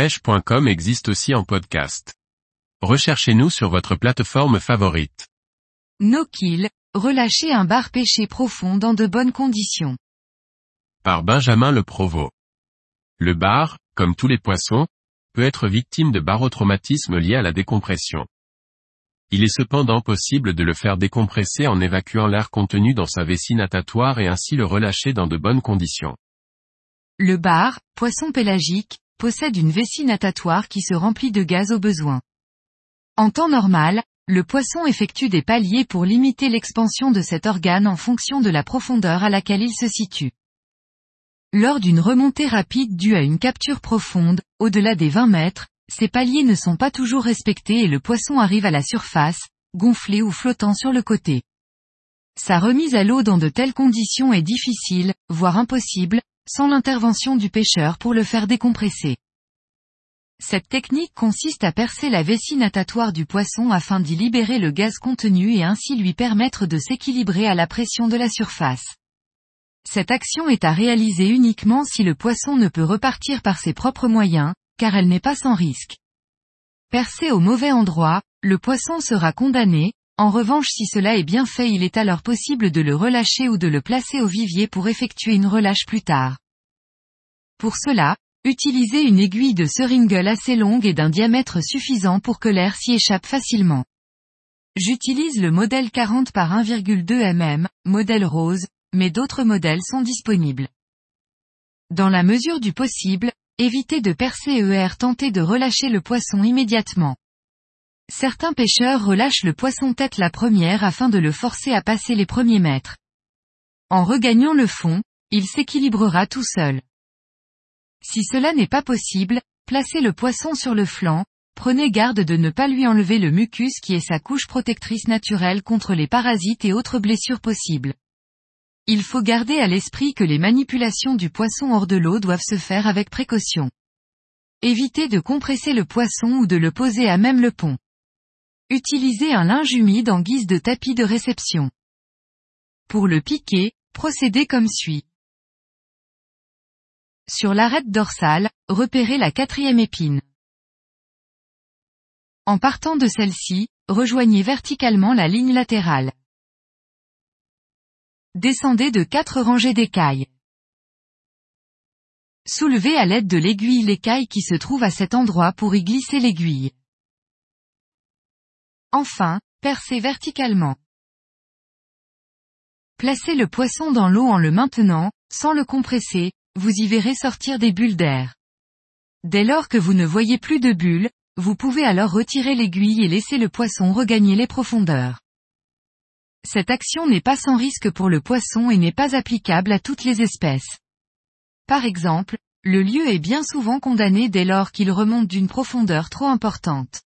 pêche.com existe aussi en podcast. Recherchez-nous sur votre plateforme favorite. No Kill, relâcher un bar pêché profond dans de bonnes conditions. Par Benjamin Le Provost. Le bar, comme tous les poissons, peut être victime de barotraumatisme lié à la décompression. Il est cependant possible de le faire décompresser en évacuant l'air contenu dans sa vessie natatoire et ainsi le relâcher dans de bonnes conditions. Le bar, poisson pélagique, possède une vessie natatoire qui se remplit de gaz au besoin. En temps normal, le poisson effectue des paliers pour limiter l'expansion de cet organe en fonction de la profondeur à laquelle il se situe. Lors d'une remontée rapide due à une capture profonde, au-delà des 20 mètres, ces paliers ne sont pas toujours respectés et le poisson arrive à la surface, gonflé ou flottant sur le côté. Sa remise à l'eau dans de telles conditions est difficile, voire impossible, sans l'intervention du pêcheur pour le faire décompresser. Cette technique consiste à percer la vessie natatoire du poisson afin d'y libérer le gaz contenu et ainsi lui permettre de s'équilibrer à la pression de la surface. Cette action est à réaliser uniquement si le poisson ne peut repartir par ses propres moyens, car elle n'est pas sans risque. Percé au mauvais endroit, le poisson sera condamné, en revanche si cela est bien fait il est alors possible de le relâcher ou de le placer au vivier pour effectuer une relâche plus tard. Pour cela, utilisez une aiguille de seringue assez longue et d'un diamètre suffisant pour que l'air s'y échappe facilement. J'utilise le modèle 40 par 1,2 mm, modèle rose, mais d'autres modèles sont disponibles. Dans la mesure du possible, Évitez de percer ER tenter de relâcher le poisson immédiatement. Certains pêcheurs relâchent le poisson tête la première afin de le forcer à passer les premiers mètres. En regagnant le fond, il s'équilibrera tout seul. Si cela n'est pas possible, placez le poisson sur le flanc, prenez garde de ne pas lui enlever le mucus qui est sa couche protectrice naturelle contre les parasites et autres blessures possibles. Il faut garder à l'esprit que les manipulations du poisson hors de l'eau doivent se faire avec précaution. Évitez de compresser le poisson ou de le poser à même le pont. Utilisez un linge humide en guise de tapis de réception. Pour le piquer, procédez comme suit. Sur l'arête dorsale, repérez la quatrième épine. En partant de celle-ci, rejoignez verticalement la ligne latérale. Descendez de quatre rangées d'écailles. Soulevez à l'aide de l'aiguille l'écaille qui se trouve à cet endroit pour y glisser l'aiguille. Enfin, percez verticalement. Placez le poisson dans l'eau en le maintenant, sans le compresser, vous y verrez sortir des bulles d'air. Dès lors que vous ne voyez plus de bulles, vous pouvez alors retirer l'aiguille et laisser le poisson regagner les profondeurs. Cette action n'est pas sans risque pour le poisson et n'est pas applicable à toutes les espèces. Par exemple, le lieu est bien souvent condamné dès lors qu'il remonte d'une profondeur trop importante.